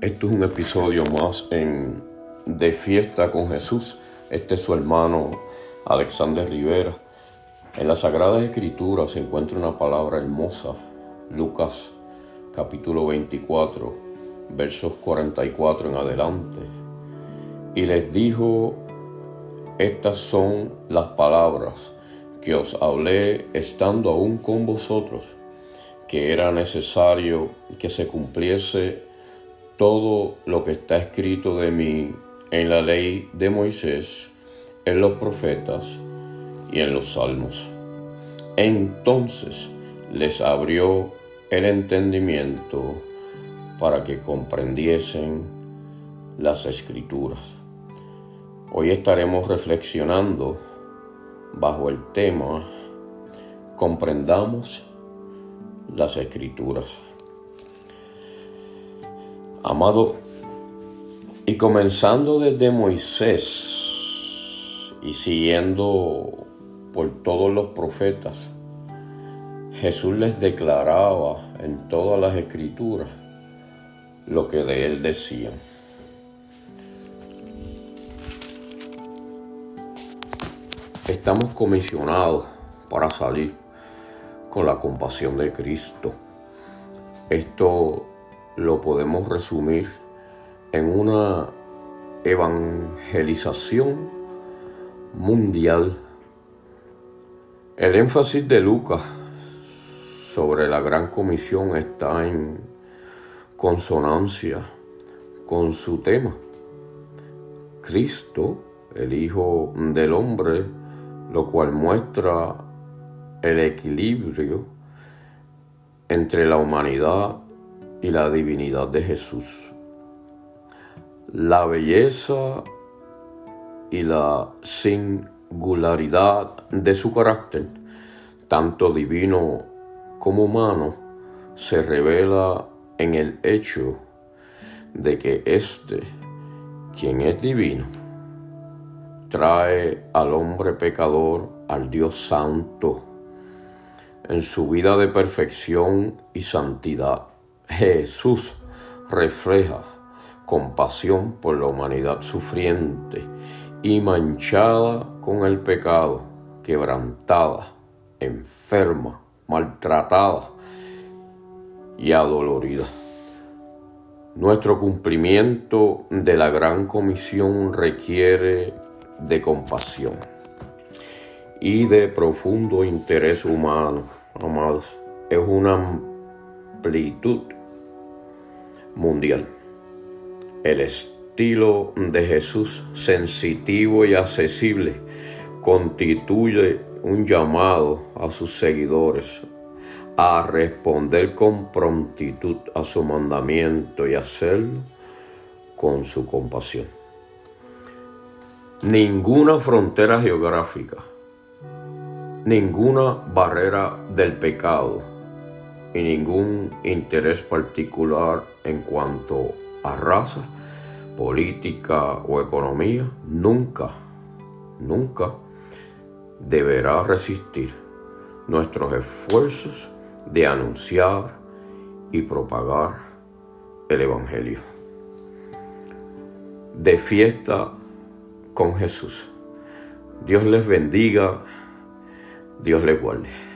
Esto es un episodio más en De Fiesta con Jesús. Este es su hermano Alexander Rivera. En la Sagrada Escritura se encuentra una palabra hermosa, Lucas capítulo 24, versos 44 en adelante. Y les dijo, estas son las palabras que os hablé estando aún con vosotros, que era necesario que se cumpliese todo lo que está escrito de mí en la ley de Moisés, en los profetas y en los salmos. Entonces les abrió el entendimiento para que comprendiesen las escrituras. Hoy estaremos reflexionando bajo el tema Comprendamos las escrituras. Amado, y comenzando desde Moisés y siguiendo por todos los profetas, Jesús les declaraba en todas las escrituras lo que de él decían. Estamos comisionados para salir con la compasión de Cristo. Esto lo podemos resumir en una evangelización mundial. El énfasis de Lucas sobre la gran comisión está en consonancia con su tema. Cristo, el Hijo del Hombre, lo cual muestra el equilibrio entre la humanidad y la divinidad de Jesús. La belleza y la singularidad de su carácter, tanto divino como humano, se revela en el hecho de que éste, quien es divino, trae al hombre pecador al Dios santo en su vida de perfección y santidad Jesús refleja compasión por la humanidad sufriente y manchada con el pecado, quebrantada, enferma, maltratada y adolorida. Nuestro cumplimiento de la gran comisión requiere de compasión y de profundo interés humano, amados. Es una amplitud mundial. El estilo de Jesús sensitivo y accesible constituye un llamado a sus seguidores a responder con prontitud a su mandamiento y hacerlo con su compasión. Ninguna frontera geográfica, ninguna barrera del pecado y ningún interés particular en cuanto a raza, política o economía, nunca, nunca deberá resistir nuestros esfuerzos de anunciar y propagar el Evangelio. De fiesta con Jesús. Dios les bendiga, Dios les guarde.